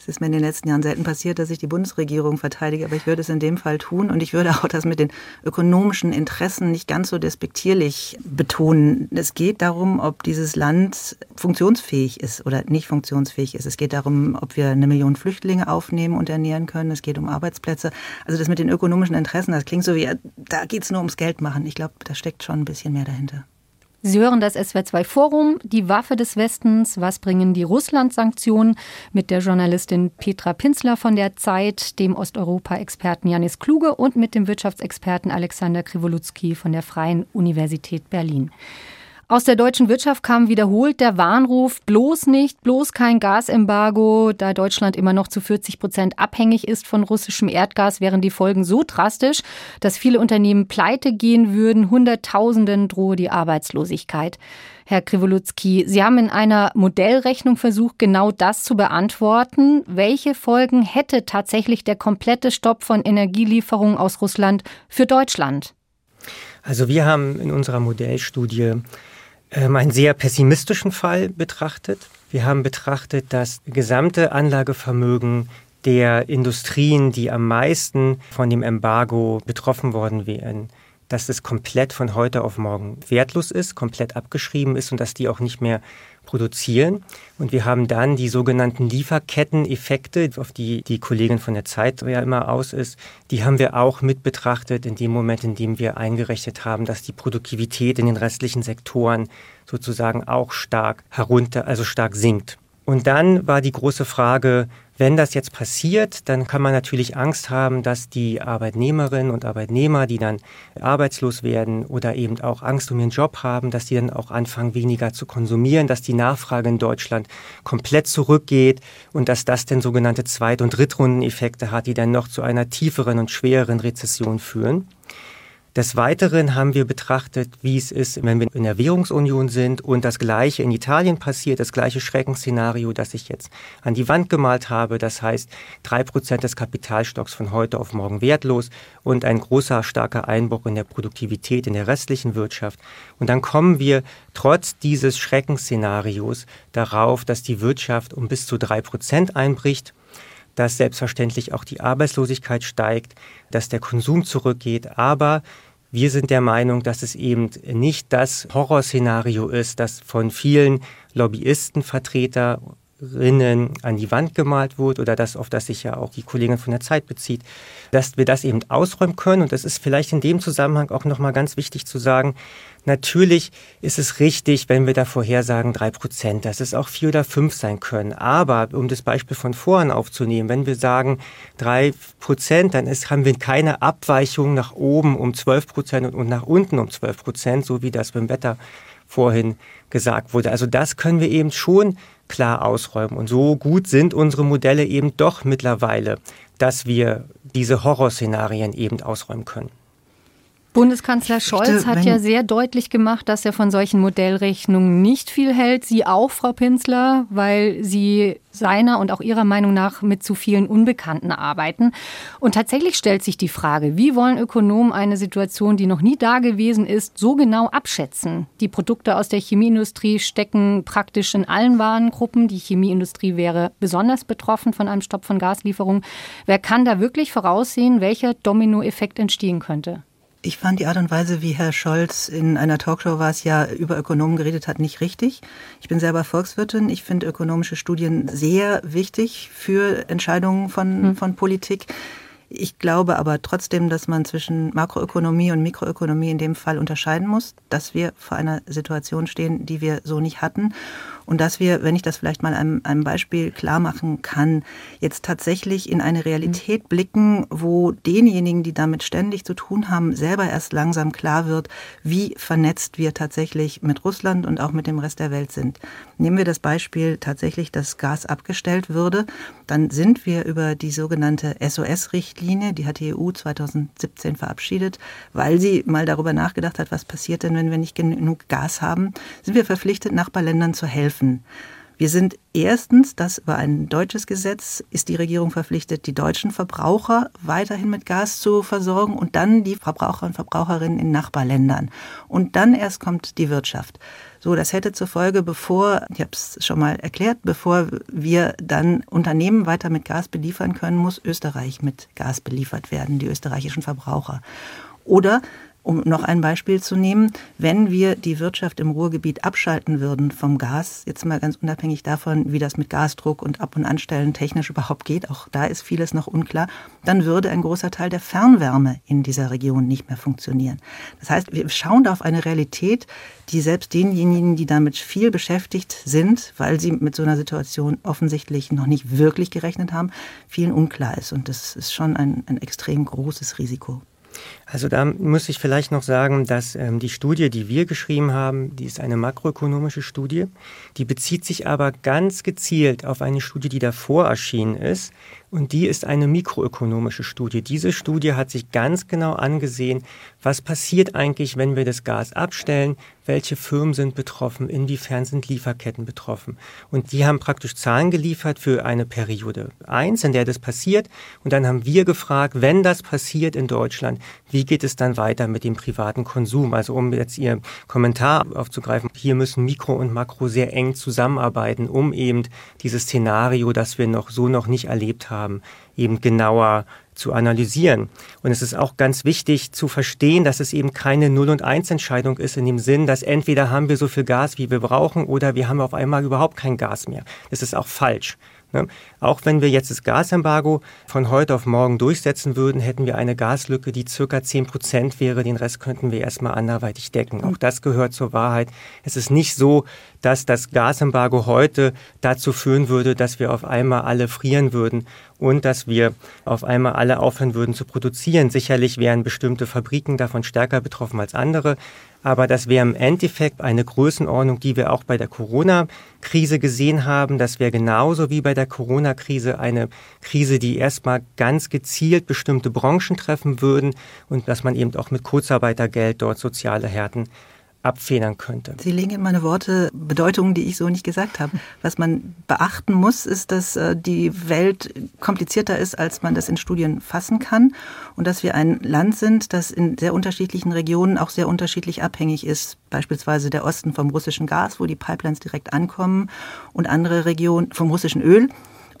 Es ist mir in den letzten Jahren selten passiert, dass ich die Bundesregierung verteidige, aber ich würde es in dem Fall tun und ich würde auch das mit den ökonomischen Interessen nicht ganz so despektierlich betonen. Es geht darum, ob dieses Land funktionsfähig ist oder nicht funktionsfähig ist. Es geht darum, ob wir eine Million Flüchtlinge aufnehmen und ernähren können. Es geht um Arbeitsplätze. Also das mit den ökonomischen Interessen, das klingt so wie, da geht es nur ums Geld machen. Ich glaube, da steckt schon ein bisschen mehr dahinter. Sie hören das SWR2 Forum, die Waffe des Westens, was bringen die Russland-Sanktionen mit der Journalistin Petra Pinzler von der Zeit, dem Osteuropa-Experten Janis Kluge und mit dem Wirtschaftsexperten Alexander Krivoluzki von der Freien Universität Berlin. Aus der deutschen Wirtschaft kam wiederholt der Warnruf, bloß nicht, bloß kein Gasembargo, da Deutschland immer noch zu 40 Prozent abhängig ist von russischem Erdgas, wären die Folgen so drastisch, dass viele Unternehmen pleite gehen würden, Hunderttausenden drohe die Arbeitslosigkeit. Herr Krivoluzki, Sie haben in einer Modellrechnung versucht, genau das zu beantworten. Welche Folgen hätte tatsächlich der komplette Stopp von Energielieferungen aus Russland für Deutschland? Also wir haben in unserer Modellstudie ähm, einen sehr pessimistischen Fall betrachtet. Wir haben betrachtet das gesamte Anlagevermögen der Industrien, die am meisten von dem Embargo betroffen worden wären, dass es komplett von heute auf morgen wertlos ist, komplett abgeschrieben ist und dass die auch nicht mehr produzieren. Und wir haben dann die sogenannten Lieferketteneffekte, auf die die Kollegin von der Zeit ja immer aus ist, die haben wir auch mit betrachtet in dem Moment, in dem wir eingerechnet haben, dass die Produktivität in den restlichen Sektoren sozusagen auch stark herunter, also stark sinkt. Und dann war die große Frage, wenn das jetzt passiert, dann kann man natürlich Angst haben, dass die Arbeitnehmerinnen und Arbeitnehmer, die dann arbeitslos werden oder eben auch Angst um ihren Job haben, dass die dann auch anfangen, weniger zu konsumieren, dass die Nachfrage in Deutschland komplett zurückgeht und dass das dann sogenannte Zweit- und Drittrundeneffekte hat, die dann noch zu einer tieferen und schwereren Rezession führen. Des Weiteren haben wir betrachtet, wie es ist, wenn wir in der Währungsunion sind und das Gleiche in Italien passiert, das gleiche Schreckensszenario, das ich jetzt an die Wand gemalt habe. Das heißt, drei Prozent des Kapitalstocks von heute auf morgen wertlos und ein großer, starker Einbruch in der Produktivität in der restlichen Wirtschaft. Und dann kommen wir trotz dieses Schreckensszenarios darauf, dass die Wirtschaft um bis zu drei Prozent einbricht dass selbstverständlich auch die Arbeitslosigkeit steigt, dass der Konsum zurückgeht, aber wir sind der Meinung, dass es eben nicht das Horrorszenario ist, das von vielen Lobbyistenvertreter Rinnen an die Wand gemalt wurde oder das, auf das sich ja auch die Kollegin von der Zeit bezieht, dass wir das eben ausräumen können. Und das ist vielleicht in dem Zusammenhang auch nochmal ganz wichtig zu sagen. Natürlich ist es richtig, wenn wir da vorhersagen drei Prozent, dass es auch vier oder fünf sein können. Aber um das Beispiel von vorhin aufzunehmen, wenn wir sagen drei Prozent, dann ist, haben wir keine Abweichung nach oben um zwölf Prozent und nach unten um zwölf Prozent, so wie das beim Wetter vorhin gesagt wurde. Also das können wir eben schon klar ausräumen. Und so gut sind unsere Modelle eben doch mittlerweile, dass wir diese Horrorszenarien eben ausräumen können. Bundeskanzler Scholz hat ja sehr deutlich gemacht, dass er von solchen Modellrechnungen nicht viel hält. Sie auch, Frau Pinzler, weil Sie seiner und auch Ihrer Meinung nach mit zu vielen Unbekannten arbeiten. Und tatsächlich stellt sich die Frage, wie wollen Ökonomen eine Situation, die noch nie da gewesen ist, so genau abschätzen? Die Produkte aus der Chemieindustrie stecken praktisch in allen Warengruppen. Die Chemieindustrie wäre besonders betroffen von einem Stopp von Gaslieferungen. Wer kann da wirklich voraussehen, welcher Dominoeffekt entstehen könnte? Ich fand die Art und Weise, wie Herr Scholz in einer Talkshow war es ja über Ökonomen geredet hat, nicht richtig. Ich bin selber Volkswirtin. Ich finde ökonomische Studien sehr wichtig für Entscheidungen von, hm. von Politik. Ich glaube aber trotzdem, dass man zwischen Makroökonomie und Mikroökonomie in dem Fall unterscheiden muss, dass wir vor einer Situation stehen, die wir so nicht hatten und dass wir, wenn ich das vielleicht mal einem, einem Beispiel klar machen kann, jetzt tatsächlich in eine Realität blicken, wo denjenigen, die damit ständig zu tun haben, selber erst langsam klar wird, wie vernetzt wir tatsächlich mit Russland und auch mit dem Rest der Welt sind. Nehmen wir das Beispiel tatsächlich, dass Gas abgestellt würde, dann sind wir über die sogenannte SOS-Richtlinie, die hat die EU 2017 verabschiedet, weil sie mal darüber nachgedacht hat, was passiert denn, wenn wir nicht genug Gas haben, sind wir verpflichtet, Nachbarländern zu helfen helfen. Wir sind erstens, das war ein deutsches Gesetz, ist die Regierung verpflichtet, die deutschen Verbraucher weiterhin mit Gas zu versorgen und dann die Verbraucher und Verbraucherinnen in Nachbarländern. Und dann erst kommt die Wirtschaft. So, das hätte zur Folge, bevor, ich habe es schon mal erklärt, bevor wir dann Unternehmen weiter mit Gas beliefern können, muss Österreich mit Gas beliefert werden, die österreichischen Verbraucher. Oder um noch ein Beispiel zu nehmen, wenn wir die Wirtschaft im Ruhrgebiet abschalten würden vom Gas, jetzt mal ganz unabhängig davon, wie das mit Gasdruck und Ab- und Anstellen technisch überhaupt geht, auch da ist vieles noch unklar, dann würde ein großer Teil der Fernwärme in dieser Region nicht mehr funktionieren. Das heißt, wir schauen da auf eine Realität, die selbst denjenigen, die damit viel beschäftigt sind, weil sie mit so einer Situation offensichtlich noch nicht wirklich gerechnet haben, vielen unklar ist. Und das ist schon ein, ein extrem großes Risiko. Also da muss ich vielleicht noch sagen, dass ähm, die Studie, die wir geschrieben haben, die ist eine makroökonomische Studie. Die bezieht sich aber ganz gezielt auf eine Studie, die davor erschienen ist. Und die ist eine mikroökonomische Studie. Diese Studie hat sich ganz genau angesehen, was passiert eigentlich, wenn wir das Gas abstellen, welche Firmen sind betroffen, inwiefern sind Lieferketten betroffen. Und die haben praktisch Zahlen geliefert für eine Periode eins, in der das passiert. Und dann haben wir gefragt, wenn das passiert in Deutschland, wie geht es dann weiter mit dem privaten Konsum? Also um jetzt Ihr Kommentar aufzugreifen, hier müssen Mikro und Makro sehr eng zusammenarbeiten, um eben dieses Szenario, das wir noch so noch nicht erlebt haben, eben genauer zu analysieren. Und es ist auch ganz wichtig zu verstehen, dass es eben keine Null- und Eins-Entscheidung ist in dem Sinn, dass entweder haben wir so viel Gas, wie wir brauchen, oder wir haben auf einmal überhaupt kein Gas mehr. Das ist auch falsch. Ne? Auch wenn wir jetzt das Gasembargo von heute auf morgen durchsetzen würden, hätten wir eine Gaslücke, die circa 10 Prozent wäre. Den Rest könnten wir erstmal anderweitig decken. Auch das gehört zur Wahrheit. Es ist nicht so, dass das Gasembargo heute dazu führen würde, dass wir auf einmal alle frieren würden und dass wir auf einmal alle aufhören würden zu produzieren. Sicherlich wären bestimmte Fabriken davon stärker betroffen als andere, aber das wäre im Endeffekt eine Größenordnung, die wir auch bei der Corona-Krise gesehen haben. Das wäre genauso wie bei der Corona-Krise eine Krise, die erstmal ganz gezielt bestimmte Branchen treffen würden und dass man eben auch mit Kurzarbeitergeld dort soziale Härten abfedern könnte. Sie legen in meine Worte Bedeutungen, die ich so nicht gesagt habe. Was man beachten muss, ist, dass äh, die Welt komplizierter ist, als man das in Studien fassen kann und dass wir ein Land sind, das in sehr unterschiedlichen Regionen auch sehr unterschiedlich abhängig ist. Beispielsweise der Osten vom russischen Gas, wo die Pipelines direkt ankommen und andere Regionen vom russischen Öl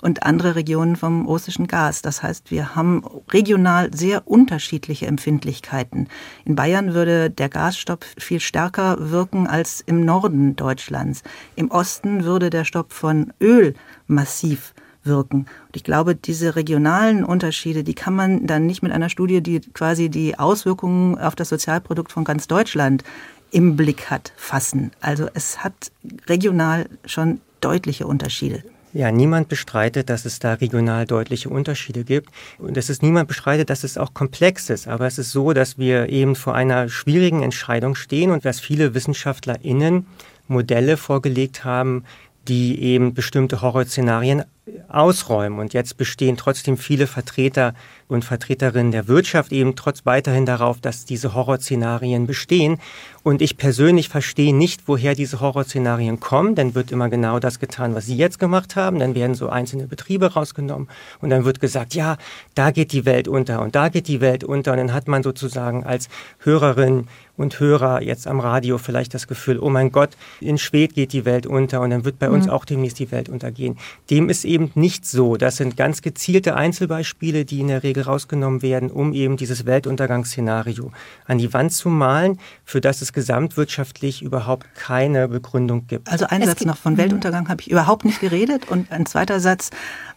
und andere Regionen vom russischen Gas. Das heißt, wir haben regional sehr unterschiedliche Empfindlichkeiten. In Bayern würde der Gasstopp viel stärker wirken als im Norden Deutschlands. Im Osten würde der Stopp von Öl massiv wirken. Und ich glaube, diese regionalen Unterschiede, die kann man dann nicht mit einer Studie, die quasi die Auswirkungen auf das Sozialprodukt von ganz Deutschland im Blick hat, fassen. Also es hat regional schon deutliche Unterschiede. Ja, niemand bestreitet, dass es da regional deutliche Unterschiede gibt. Und es ist niemand bestreitet, dass es auch komplex ist. Aber es ist so, dass wir eben vor einer schwierigen Entscheidung stehen und dass viele WissenschaftlerInnen Modelle vorgelegt haben, die eben bestimmte Horrorszenarien ausräumen. Und jetzt bestehen trotzdem viele Vertreter und Vertreterinnen der Wirtschaft eben trotz weiterhin darauf, dass diese Horrorszenarien bestehen. Und ich persönlich verstehe nicht, woher diese Horrorszenarien kommen. Dann wird immer genau das getan, was Sie jetzt gemacht haben. Dann werden so einzelne Betriebe rausgenommen und dann wird gesagt, ja, da geht die Welt unter und da geht die Welt unter. Und dann hat man sozusagen als Hörerin und Hörer jetzt am Radio vielleicht das Gefühl, oh mein Gott, in Schwed geht die Welt unter und dann wird bei uns mhm. auch demnächst die Welt untergehen. Dem ist eben nicht so. Das sind ganz gezielte Einzelbeispiele, die in der Regel rausgenommen werden, um eben dieses Weltuntergangsszenario an die Wand zu malen, für das es gesamtwirtschaftlich überhaupt keine Begründung gibt. Also ein es Satz noch, von Weltuntergang habe ich überhaupt nicht geredet und ein zweiter Satz,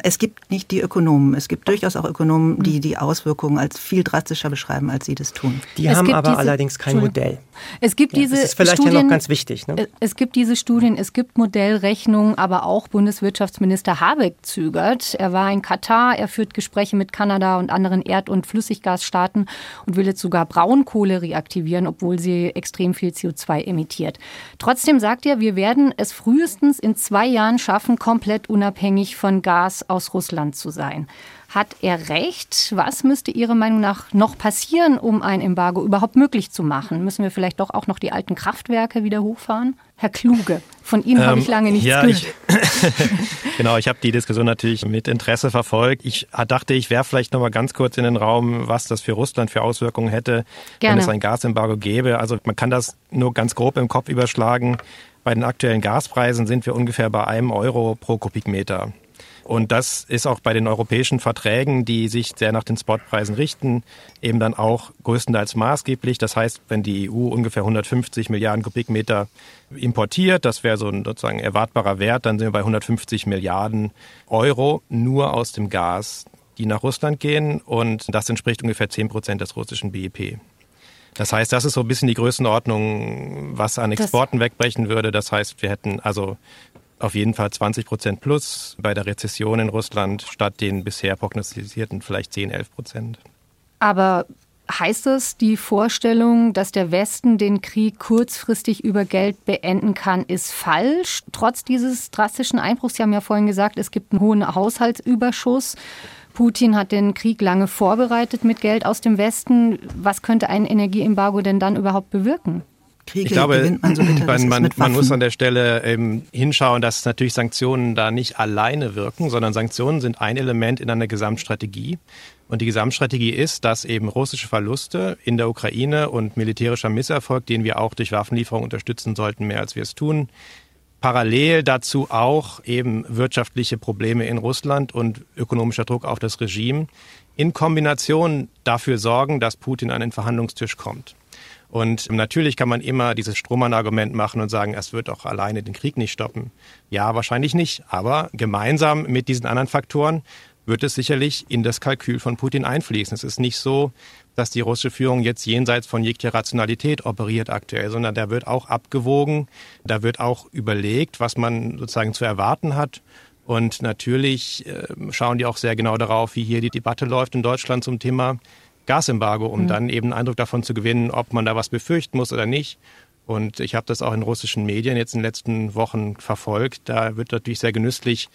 es gibt nicht die Ökonomen. Es gibt durchaus auch Ökonomen, die die Auswirkungen als viel drastischer beschreiben, als sie das tun. Die es haben aber diese, allerdings kein Modell. Es gibt ja, diese das ist vielleicht Studien, ja noch ganz wichtig. Ne? Es gibt diese Studien, es gibt Modellrechnungen, aber auch Bundeswirtschaftsminister Habeck zögert. Er war in Katar, er führt Gespräche mit Kanada und anderen Erd- und Flüssiggasstaaten und will jetzt sogar Braunkohle reaktivieren, obwohl sie extrem viel CO2 emittiert. Trotzdem sagt er, wir werden es frühestens in zwei Jahren schaffen, komplett unabhängig von Gas aus Russland zu sein. Hat er recht? Was müsste Ihrer Meinung nach noch passieren, um ein Embargo überhaupt möglich zu machen? Müssen wir vielleicht doch auch noch die alten Kraftwerke wieder hochfahren? Herr Kluge. Von Ihnen ähm, habe ich lange nichts ja, gehört. Genau, ich habe die Diskussion natürlich mit Interesse verfolgt. Ich dachte, ich wäre vielleicht noch mal ganz kurz in den Raum, was das für Russland für Auswirkungen hätte, Gerne. wenn es ein Gasembargo gäbe. Also man kann das nur ganz grob im Kopf überschlagen. Bei den aktuellen Gaspreisen sind wir ungefähr bei einem Euro pro Kubikmeter. Und das ist auch bei den europäischen Verträgen, die sich sehr nach den Spotpreisen richten, eben dann auch größtenteils maßgeblich. Das heißt, wenn die EU ungefähr 150 Milliarden Kubikmeter importiert, das wäre so ein sozusagen erwartbarer Wert, dann sind wir bei 150 Milliarden Euro nur aus dem Gas, die nach Russland gehen. Und das entspricht ungefähr 10 Prozent des russischen BIP. Das heißt, das ist so ein bisschen die Größenordnung, was an Exporten das wegbrechen würde. Das heißt, wir hätten also auf jeden Fall 20 Prozent plus bei der Rezession in Russland statt den bisher prognostizierten vielleicht 10, 11 Prozent. Aber heißt es, die Vorstellung, dass der Westen den Krieg kurzfristig über Geld beenden kann, ist falsch? Trotz dieses drastischen Einbruchs, Sie haben ja vorhin gesagt, es gibt einen hohen Haushaltsüberschuss. Putin hat den Krieg lange vorbereitet mit Geld aus dem Westen. Was könnte ein Energieembargo denn dann überhaupt bewirken? Kriege ich glaube, man, so bitter, man, man, man muss an der Stelle eben hinschauen, dass natürlich Sanktionen da nicht alleine wirken, sondern Sanktionen sind ein Element in einer Gesamtstrategie. Und die Gesamtstrategie ist, dass eben russische Verluste in der Ukraine und militärischer Misserfolg, den wir auch durch Waffenlieferungen unterstützen sollten, mehr als wir es tun, parallel dazu auch eben wirtschaftliche Probleme in Russland und ökonomischer Druck auf das Regime in Kombination dafür sorgen, dass Putin an den Verhandlungstisch kommt. Und natürlich kann man immer dieses Strohmann-Argument machen und sagen, es wird auch alleine den Krieg nicht stoppen. Ja, wahrscheinlich nicht. Aber gemeinsam mit diesen anderen Faktoren wird es sicherlich in das Kalkül von Putin einfließen. Es ist nicht so, dass die russische Führung jetzt jenseits von jeglicher Rationalität operiert aktuell, sondern da wird auch abgewogen, da wird auch überlegt, was man sozusagen zu erwarten hat. Und natürlich äh, schauen die auch sehr genau darauf, wie hier die Debatte läuft in Deutschland zum Thema Gasembargo, um mhm. dann eben einen Eindruck davon zu gewinnen, ob man da was befürchten muss oder nicht. Und ich habe das auch in russischen Medien jetzt in den letzten Wochen verfolgt. Da wird natürlich sehr genüsslich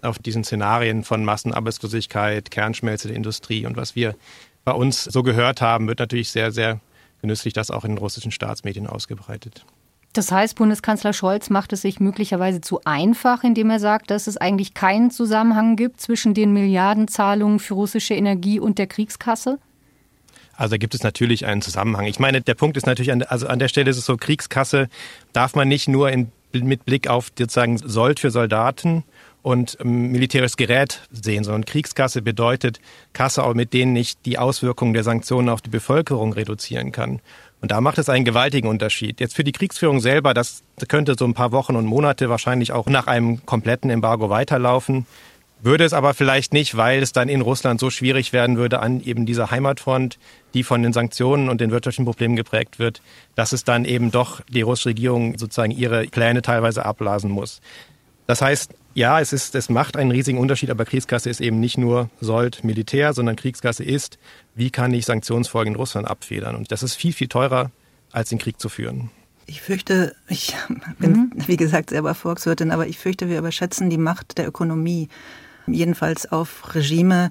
auf diesen Szenarien von Massenarbeitslosigkeit, Kernschmelze der Industrie und was wir bei uns so gehört haben, wird natürlich sehr, sehr genüsslich das auch in den russischen Staatsmedien ausgebreitet. Das heißt, Bundeskanzler Scholz macht es sich möglicherweise zu einfach, indem er sagt, dass es eigentlich keinen Zusammenhang gibt zwischen den Milliardenzahlungen für russische Energie und der Kriegskasse? Also da gibt es natürlich einen Zusammenhang. Ich meine, der Punkt ist natürlich, an, also an der Stelle ist es so, Kriegskasse darf man nicht nur in, mit Blick auf sozusagen Sold für Soldaten und ähm, militärisches Gerät sehen, sondern Kriegskasse bedeutet Kasse, mit denen ich die Auswirkungen der Sanktionen auf die Bevölkerung reduzieren kann. Und da macht es einen gewaltigen Unterschied. Jetzt für die Kriegsführung selber, das könnte so ein paar Wochen und Monate wahrscheinlich auch nach einem kompletten Embargo weiterlaufen. Würde es aber vielleicht nicht, weil es dann in Russland so schwierig werden würde an eben dieser Heimatfront, die von den Sanktionen und den wirtschaftlichen Problemen geprägt wird, dass es dann eben doch die russische Regierung sozusagen ihre Pläne teilweise abblasen muss. Das heißt, ja, es ist, es macht einen riesigen Unterschied, aber Kriegskasse ist eben nicht nur Sold Militär, sondern Kriegskasse ist, wie kann ich Sanktionsfolgen in Russland abfedern? Und das ist viel, viel teurer, als den Krieg zu führen. Ich fürchte, ich bin, mhm. wie gesagt, selber Volkswirtin, aber ich fürchte, wir überschätzen die Macht der Ökonomie jedenfalls auf Regime,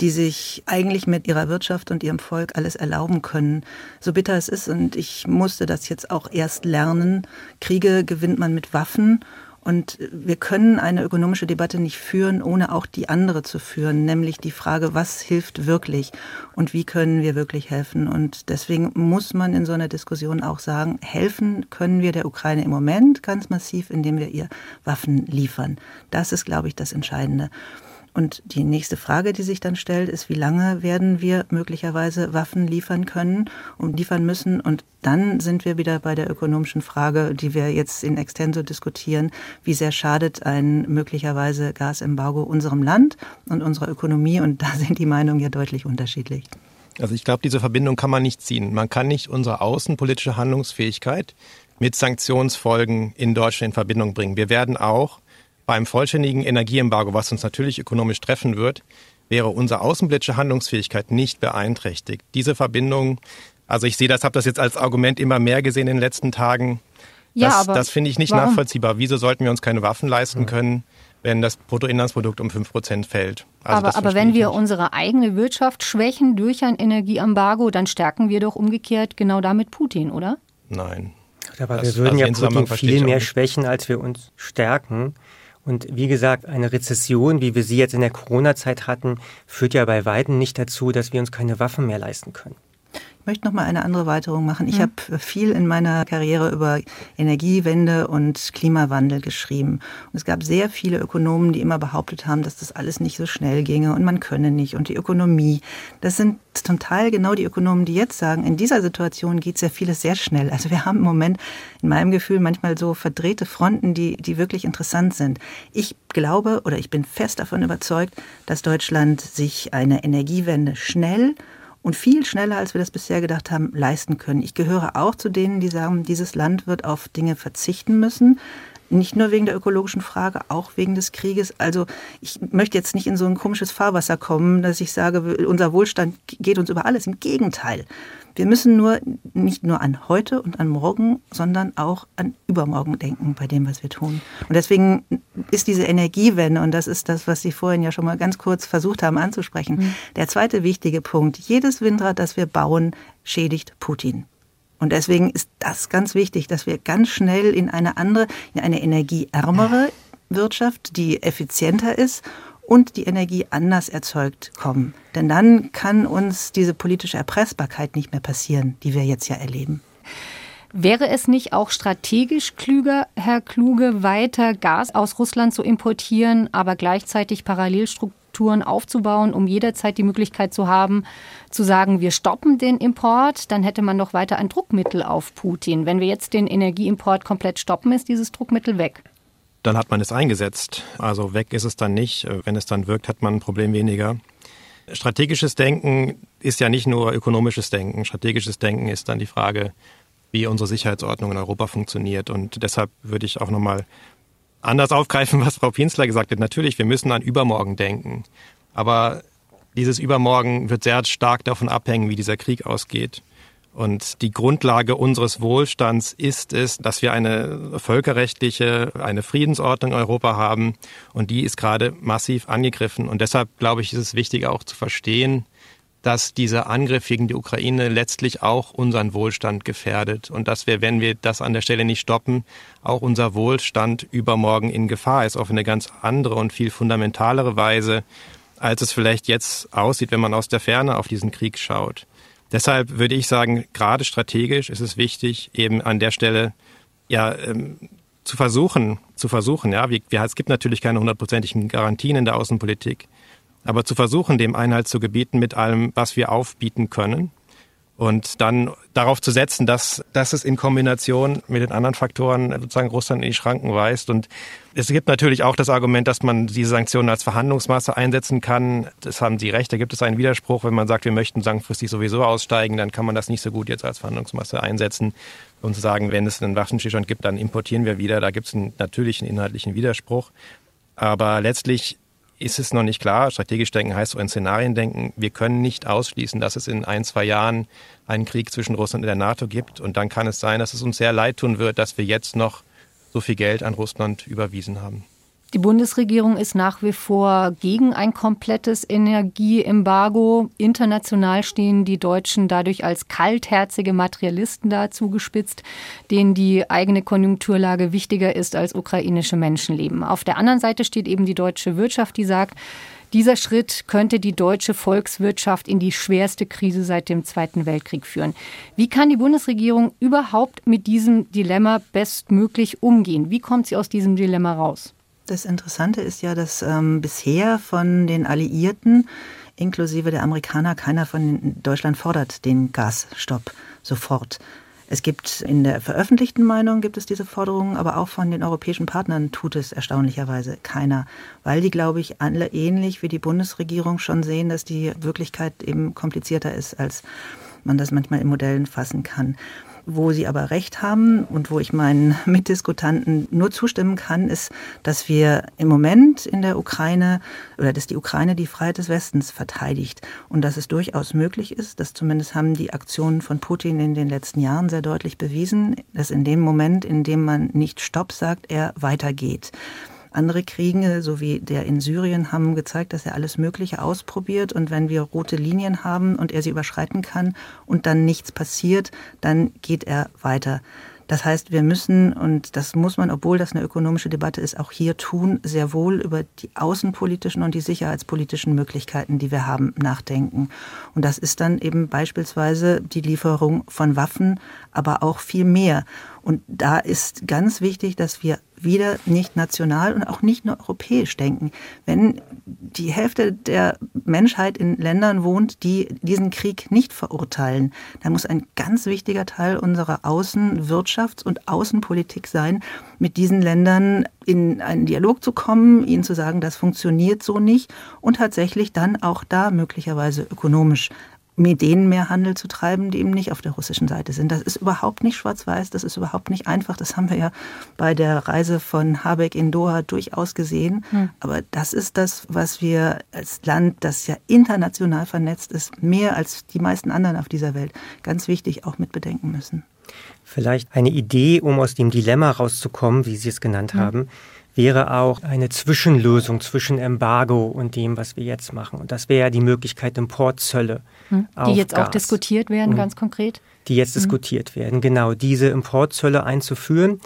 die sich eigentlich mit ihrer Wirtschaft und ihrem Volk alles erlauben können. So bitter es ist, und ich musste das jetzt auch erst lernen, Kriege gewinnt man mit Waffen und wir können eine ökonomische Debatte nicht führen, ohne auch die andere zu führen, nämlich die Frage, was hilft wirklich und wie können wir wirklich helfen. Und deswegen muss man in so einer Diskussion auch sagen, helfen können wir der Ukraine im Moment ganz massiv, indem wir ihr Waffen liefern. Das ist, glaube ich, das Entscheidende. Und die nächste Frage, die sich dann stellt, ist, wie lange werden wir möglicherweise Waffen liefern können und liefern müssen? Und dann sind wir wieder bei der ökonomischen Frage, die wir jetzt in Extenso diskutieren. Wie sehr schadet ein möglicherweise Gasembargo unserem Land und unserer Ökonomie? Und da sind die Meinungen ja deutlich unterschiedlich. Also ich glaube, diese Verbindung kann man nicht ziehen. Man kann nicht unsere außenpolitische Handlungsfähigkeit mit Sanktionsfolgen in Deutschland in Verbindung bringen. Wir werden auch beim vollständigen Energieembargo, was uns natürlich ökonomisch treffen wird, wäre unsere außenpolitische Handlungsfähigkeit nicht beeinträchtigt. Diese Verbindung, also ich sehe das, habe das jetzt als Argument immer mehr gesehen in den letzten Tagen. Ja, das, aber das finde ich nicht warum? nachvollziehbar. Wieso sollten wir uns keine Waffen leisten können, wenn das Bruttoinlandsprodukt um 5% fällt? Also aber aber wenn wir nicht. unsere eigene Wirtschaft schwächen durch ein Energieembargo, dann stärken wir doch umgekehrt genau damit Putin, oder? Nein. Aber das, wir würden also ja Putin viel mehr schwächen, als wir uns stärken. Und wie gesagt, eine Rezession, wie wir sie jetzt in der Corona-Zeit hatten, führt ja bei weitem nicht dazu, dass wir uns keine Waffen mehr leisten können. Ich möchte noch mal eine andere Weiterung machen. Ich mhm. habe viel in meiner Karriere über Energiewende und Klimawandel geschrieben. Und es gab sehr viele Ökonomen, die immer behauptet haben, dass das alles nicht so schnell ginge und man könne nicht. Und die Ökonomie, das sind zum Teil genau die Ökonomen, die jetzt sagen, in dieser Situation geht sehr vieles sehr schnell. Also wir haben im Moment in meinem Gefühl manchmal so verdrehte Fronten, die, die wirklich interessant sind. Ich glaube oder ich bin fest davon überzeugt, dass Deutschland sich eine Energiewende schnell und viel schneller, als wir das bisher gedacht haben, leisten können. Ich gehöre auch zu denen, die sagen, dieses Land wird auf Dinge verzichten müssen. Nicht nur wegen der ökologischen Frage, auch wegen des Krieges. Also ich möchte jetzt nicht in so ein komisches Fahrwasser kommen, dass ich sage, unser Wohlstand geht uns über alles. Im Gegenteil. Wir müssen nur nicht nur an heute und an morgen, sondern auch an übermorgen denken bei dem, was wir tun. Und deswegen ist diese Energiewende, und das ist das, was Sie vorhin ja schon mal ganz kurz versucht haben anzusprechen, mhm. der zweite wichtige Punkt. Jedes Windrad, das wir bauen, schädigt Putin. Und deswegen ist das ganz wichtig, dass wir ganz schnell in eine andere, in eine energieärmere Wirtschaft, die effizienter ist und die Energie anders erzeugt kommen. Denn dann kann uns diese politische Erpressbarkeit nicht mehr passieren, die wir jetzt ja erleben. Wäre es nicht auch strategisch klüger, Herr Kluge, weiter Gas aus Russland zu importieren, aber gleichzeitig Parallelstrukturen aufzubauen, um jederzeit die Möglichkeit zu haben, zu sagen, wir stoppen den Import, dann hätte man doch weiter ein Druckmittel auf Putin. Wenn wir jetzt den Energieimport komplett stoppen, ist dieses Druckmittel weg dann hat man es eingesetzt. Also weg ist es dann nicht. Wenn es dann wirkt, hat man ein Problem weniger. Strategisches Denken ist ja nicht nur ökonomisches Denken. Strategisches Denken ist dann die Frage, wie unsere Sicherheitsordnung in Europa funktioniert. Und deshalb würde ich auch nochmal anders aufgreifen, was Frau Pinsler gesagt hat. Natürlich, wir müssen an übermorgen denken. Aber dieses Übermorgen wird sehr stark davon abhängen, wie dieser Krieg ausgeht. Und die Grundlage unseres Wohlstands ist es, dass wir eine völkerrechtliche, eine Friedensordnung in Europa haben. Und die ist gerade massiv angegriffen. Und deshalb, glaube ich, ist es wichtig auch zu verstehen, dass dieser Angriff gegen die Ukraine letztlich auch unseren Wohlstand gefährdet und dass wir, wenn wir das an der Stelle nicht stoppen, auch unser Wohlstand übermorgen in Gefahr ist, auf eine ganz andere und viel fundamentalere Weise, als es vielleicht jetzt aussieht, wenn man aus der Ferne auf diesen Krieg schaut. Deshalb würde ich sagen, gerade strategisch ist es wichtig, eben an der Stelle ja ähm, zu versuchen, zu versuchen, ja, wie, wie, es gibt natürlich keine hundertprozentigen Garantien in der Außenpolitik, aber zu versuchen, dem Einhalt zu gebieten mit allem, was wir aufbieten können und dann darauf zu setzen, dass, dass es in Kombination mit den anderen Faktoren sozusagen Russland in die Schranken weist. Und es gibt natürlich auch das Argument, dass man diese Sanktionen als Verhandlungsmasse einsetzen kann. Das haben Sie recht, da gibt es einen Widerspruch. Wenn man sagt, wir möchten langfristig sowieso aussteigen, dann kann man das nicht so gut jetzt als Verhandlungsmasse einsetzen und zu sagen, wenn es einen Waffenstillstand gibt, dann importieren wir wieder. Da gibt es einen natürlichen inhaltlichen Widerspruch. Aber letztlich ist es noch nicht klar. Strategisch denken heißt so in Szenarien denken. Wir können nicht ausschließen, dass es in ein, zwei Jahren einen Krieg zwischen Russland und der NATO gibt. Und dann kann es sein, dass es uns sehr leid tun wird, dass wir jetzt noch so viel Geld an Russland überwiesen haben. Die Bundesregierung ist nach wie vor gegen ein komplettes Energieembargo. International stehen die Deutschen dadurch als kaltherzige Materialisten da zugespitzt, denen die eigene Konjunkturlage wichtiger ist als ukrainische Menschenleben. Auf der anderen Seite steht eben die deutsche Wirtschaft, die sagt, dieser Schritt könnte die deutsche Volkswirtschaft in die schwerste Krise seit dem Zweiten Weltkrieg führen. Wie kann die Bundesregierung überhaupt mit diesem Dilemma bestmöglich umgehen? Wie kommt sie aus diesem Dilemma raus? Das Interessante ist ja, dass ähm, bisher von den Alliierten inklusive der Amerikaner keiner von Deutschland fordert den Gasstopp sofort. Es gibt in der veröffentlichten Meinung gibt es diese Forderungen, aber auch von den europäischen Partnern tut es erstaunlicherweise keiner, weil die, glaube ich, alle ähnlich wie die Bundesregierung schon sehen, dass die Wirklichkeit eben komplizierter ist, als man das manchmal in Modellen fassen kann. Wo Sie aber recht haben und wo ich meinen Mitdiskutanten nur zustimmen kann, ist, dass wir im Moment in der Ukraine oder dass die Ukraine die Freiheit des Westens verteidigt und dass es durchaus möglich ist, dass zumindest haben die Aktionen von Putin in den letzten Jahren sehr deutlich bewiesen, dass in dem Moment, in dem man nicht Stopp sagt, er weitergeht. Andere Kriege, so wie der in Syrien, haben gezeigt, dass er alles Mögliche ausprobiert. Und wenn wir rote Linien haben und er sie überschreiten kann und dann nichts passiert, dann geht er weiter. Das heißt, wir müssen, und das muss man, obwohl das eine ökonomische Debatte ist, auch hier tun, sehr wohl über die außenpolitischen und die sicherheitspolitischen Möglichkeiten, die wir haben, nachdenken. Und das ist dann eben beispielsweise die Lieferung von Waffen, aber auch viel mehr. Und da ist ganz wichtig, dass wir wieder nicht national und auch nicht nur europäisch denken. Wenn die Hälfte der Menschheit in Ländern wohnt, die diesen Krieg nicht verurteilen, dann muss ein ganz wichtiger Teil unserer Außenwirtschafts- und Außenpolitik sein, mit diesen Ländern in einen Dialog zu kommen, ihnen zu sagen, das funktioniert so nicht und tatsächlich dann auch da möglicherweise ökonomisch mit denen mehr Handel zu treiben, die eben nicht auf der russischen Seite sind. Das ist überhaupt nicht schwarz-weiß, das ist überhaupt nicht einfach. Das haben wir ja bei der Reise von Habeck in Doha durchaus gesehen. Hm. Aber das ist das, was wir als Land, das ja international vernetzt ist, mehr als die meisten anderen auf dieser Welt, ganz wichtig auch mit bedenken müssen. Vielleicht eine Idee, um aus dem Dilemma rauszukommen, wie Sie es genannt hm. haben wäre auch eine Zwischenlösung zwischen Embargo und dem, was wir jetzt machen. Und das wäre ja die Möglichkeit Importzölle. Hm. Die jetzt Gas. auch diskutiert werden, mhm. ganz konkret? Die jetzt mhm. diskutiert werden, genau. Diese Importzölle einzuführen.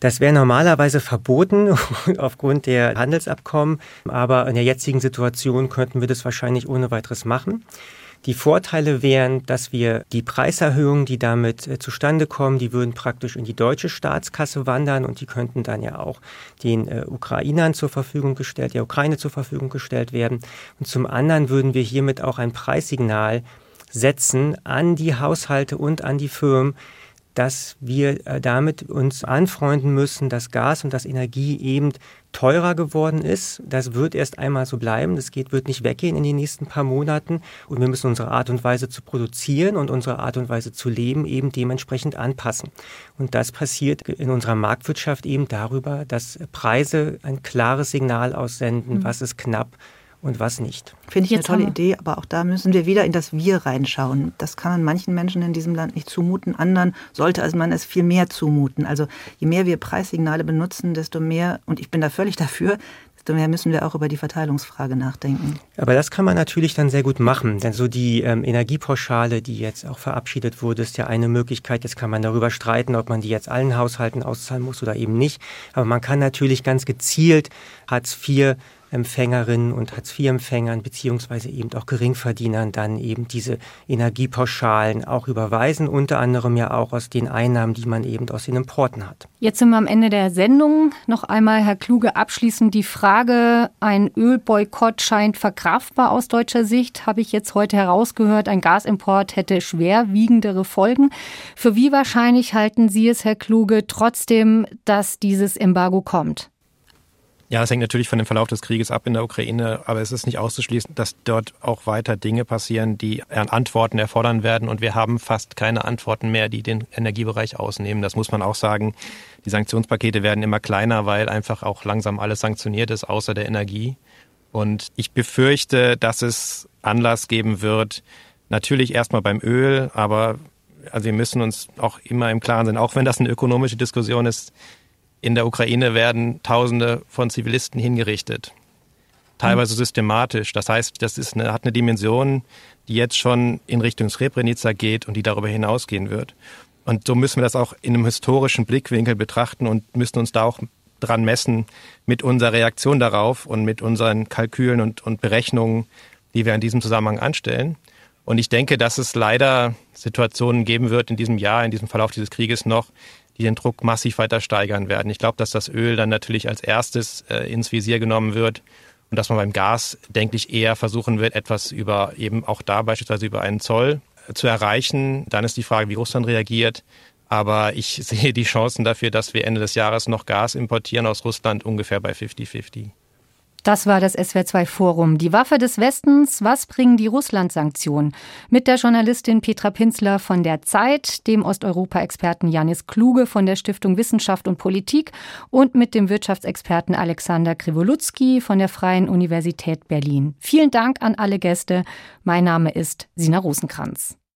Das wäre normalerweise verboten aufgrund der Handelsabkommen, aber in der jetzigen Situation könnten wir das wahrscheinlich ohne weiteres machen. Die Vorteile wären, dass wir die Preiserhöhungen, die damit äh, zustande kommen, die würden praktisch in die deutsche Staatskasse wandern und die könnten dann ja auch den äh, Ukrainern zur Verfügung gestellt, der Ukraine zur Verfügung gestellt werden. Und zum anderen würden wir hiermit auch ein Preissignal setzen an die Haushalte und an die Firmen, dass wir äh, damit uns anfreunden müssen, dass Gas und das Energie eben teurer geworden ist. Das wird erst einmal so bleiben. Das geht, wird nicht weggehen in den nächsten paar Monaten. Und wir müssen unsere Art und Weise zu produzieren und unsere Art und Weise zu leben eben dementsprechend anpassen. Und das passiert in unserer Marktwirtschaft eben darüber, dass Preise ein klares Signal aussenden, mhm. was ist knapp und was nicht. Finde ich eine tolle Idee, aber auch da müssen wir wieder in das Wir reinschauen. Das kann man manchen Menschen in diesem Land nicht zumuten, anderen sollte also man es viel mehr zumuten. Also je mehr wir Preissignale benutzen, desto mehr, und ich bin da völlig dafür, desto mehr müssen wir auch über die Verteilungsfrage nachdenken. Aber das kann man natürlich dann sehr gut machen, denn so die ähm, Energiepauschale, die jetzt auch verabschiedet wurde, ist ja eine Möglichkeit. Jetzt kann man darüber streiten, ob man die jetzt allen Haushalten auszahlen muss oder eben nicht. Aber man kann natürlich ganz gezielt Hartz IV Empfängerinnen und Hartz-IV-Empfängern beziehungsweise eben auch Geringverdienern dann eben diese Energiepauschalen auch überweisen, unter anderem ja auch aus den Einnahmen, die man eben aus den Importen hat. Jetzt sind wir am Ende der Sendung. Noch einmal, Herr Kluge, abschließend die Frage, ein Ölboykott scheint verkraftbar aus deutscher Sicht, habe ich jetzt heute herausgehört. Ein Gasimport hätte schwerwiegendere Folgen. Für wie wahrscheinlich halten Sie es, Herr Kluge, trotzdem, dass dieses Embargo kommt? Ja, es hängt natürlich von dem Verlauf des Krieges ab in der Ukraine, aber es ist nicht auszuschließen, dass dort auch weiter Dinge passieren, die Antworten erfordern werden. Und wir haben fast keine Antworten mehr, die den Energiebereich ausnehmen. Das muss man auch sagen. Die Sanktionspakete werden immer kleiner, weil einfach auch langsam alles sanktioniert ist, außer der Energie. Und ich befürchte, dass es Anlass geben wird, natürlich erstmal beim Öl, aber also wir müssen uns auch immer im Klaren sein, auch wenn das eine ökonomische Diskussion ist, in der Ukraine werden Tausende von Zivilisten hingerichtet. Teilweise mhm. systematisch. Das heißt, das ist eine, hat eine Dimension, die jetzt schon in Richtung Srebrenica geht und die darüber hinausgehen wird. Und so müssen wir das auch in einem historischen Blickwinkel betrachten und müssen uns da auch dran messen mit unserer Reaktion darauf und mit unseren Kalkülen und, und Berechnungen, die wir in diesem Zusammenhang anstellen. Und ich denke, dass es leider Situationen geben wird in diesem Jahr, in diesem Verlauf dieses Krieges noch, die den Druck massiv weiter steigern werden. Ich glaube, dass das Öl dann natürlich als erstes äh, ins Visier genommen wird und dass man beim Gas, denke ich, eher versuchen wird, etwas über eben auch da beispielsweise über einen Zoll äh, zu erreichen. Dann ist die Frage, wie Russland reagiert. Aber ich sehe die Chancen dafür, dass wir Ende des Jahres noch Gas importieren aus Russland ungefähr bei 50-50. Das war das SWR2 Forum. Die Waffe des Westens, was bringen die Russland-Sanktionen? Mit der Journalistin Petra Pinzler von der Zeit, dem Osteuropa-Experten Janis Kluge von der Stiftung Wissenschaft und Politik und mit dem Wirtschaftsexperten Alexander Krivolutski von der Freien Universität Berlin. Vielen Dank an alle Gäste. Mein Name ist Sina Rosenkranz.